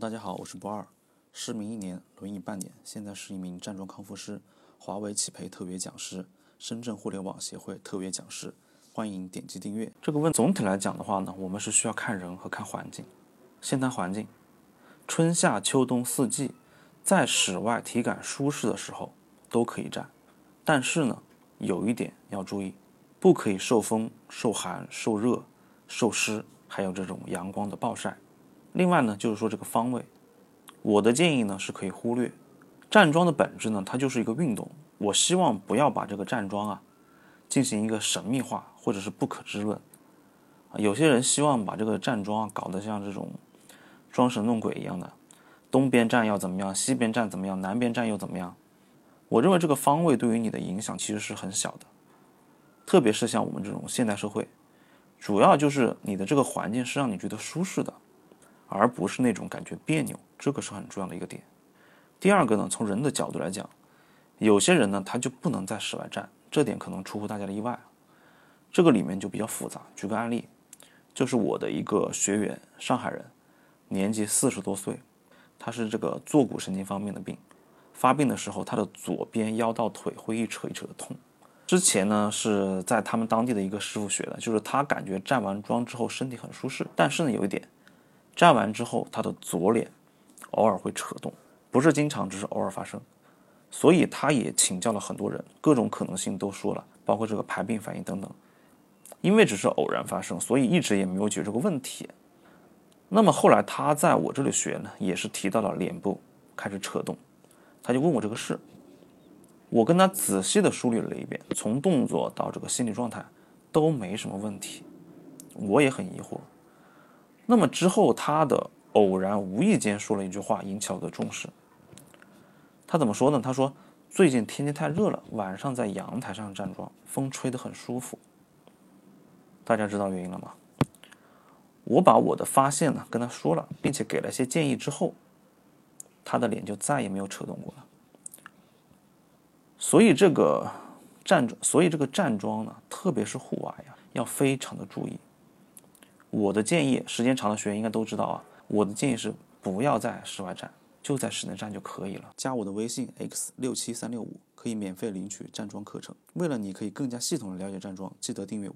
大家好，我是博二，失明一年，轮椅半年，现在是一名站桩康复师，华为企培特别讲师，深圳互联网协会特别讲师，欢迎点击订阅。这个问总体来讲的话呢，我们是需要看人和看环境。先谈环境，春夏秋冬四季，在室外体感舒适的时候都可以站，但是呢，有一点要注意，不可以受风、受寒、受热、受湿，还有这种阳光的暴晒。另外呢，就是说这个方位，我的建议呢是可以忽略。站桩的本质呢，它就是一个运动。我希望不要把这个站桩啊进行一个神秘化或者是不可知论。有些人希望把这个站桩啊搞得像这种装神弄鬼一样的，东边站要怎么样，西边站怎么样，南边站又怎么样？我认为这个方位对于你的影响其实是很小的，特别是像我们这种现代社会，主要就是你的这个环境是让你觉得舒适的。而不是那种感觉别扭，这个是很重要的一个点。第二个呢，从人的角度来讲，有些人呢他就不能在室外站，这点可能出乎大家的意外。这个里面就比较复杂。举个案例，就是我的一个学员，上海人，年纪四十多岁，他是这个坐骨神经方面的病，发病的时候他的左边腰到腿会一扯一扯的痛。之前呢是在他们当地的一个师傅学的，就是他感觉站完桩之后身体很舒适，但是呢有一点。站完之后，他的左脸偶尔会扯动，不是经常，只是偶尔发生。所以他也请教了很多人，各种可能性都说了，包括这个排病反应等等。因为只是偶然发生，所以一直也没有解决这个问题。那么后来他在我这里学呢，也是提到了脸部开始扯动，他就问我这个事。我跟他仔细的梳理了一遍，从动作到这个心理状态都没什么问题。我也很疑惑。那么之后，他的偶然无意间说了一句话，引起了我的重视。他怎么说呢？他说：“最近天气太热了，晚上在阳台上站桩，风吹得很舒服。”大家知道原因了吗？我把我的发现呢跟他说了，并且给了些建议之后，他的脸就再也没有扯动过了。所以这个站，所以这个站桩呢，特别是户外呀，要非常的注意。我的建议，时间长的学员应该都知道啊。我的建议是不要在室外站，就在室内站就可以了。加我的微信 x 六七三六五，可以免费领取站桩课程。为了你可以更加系统的了解站桩，记得订阅我。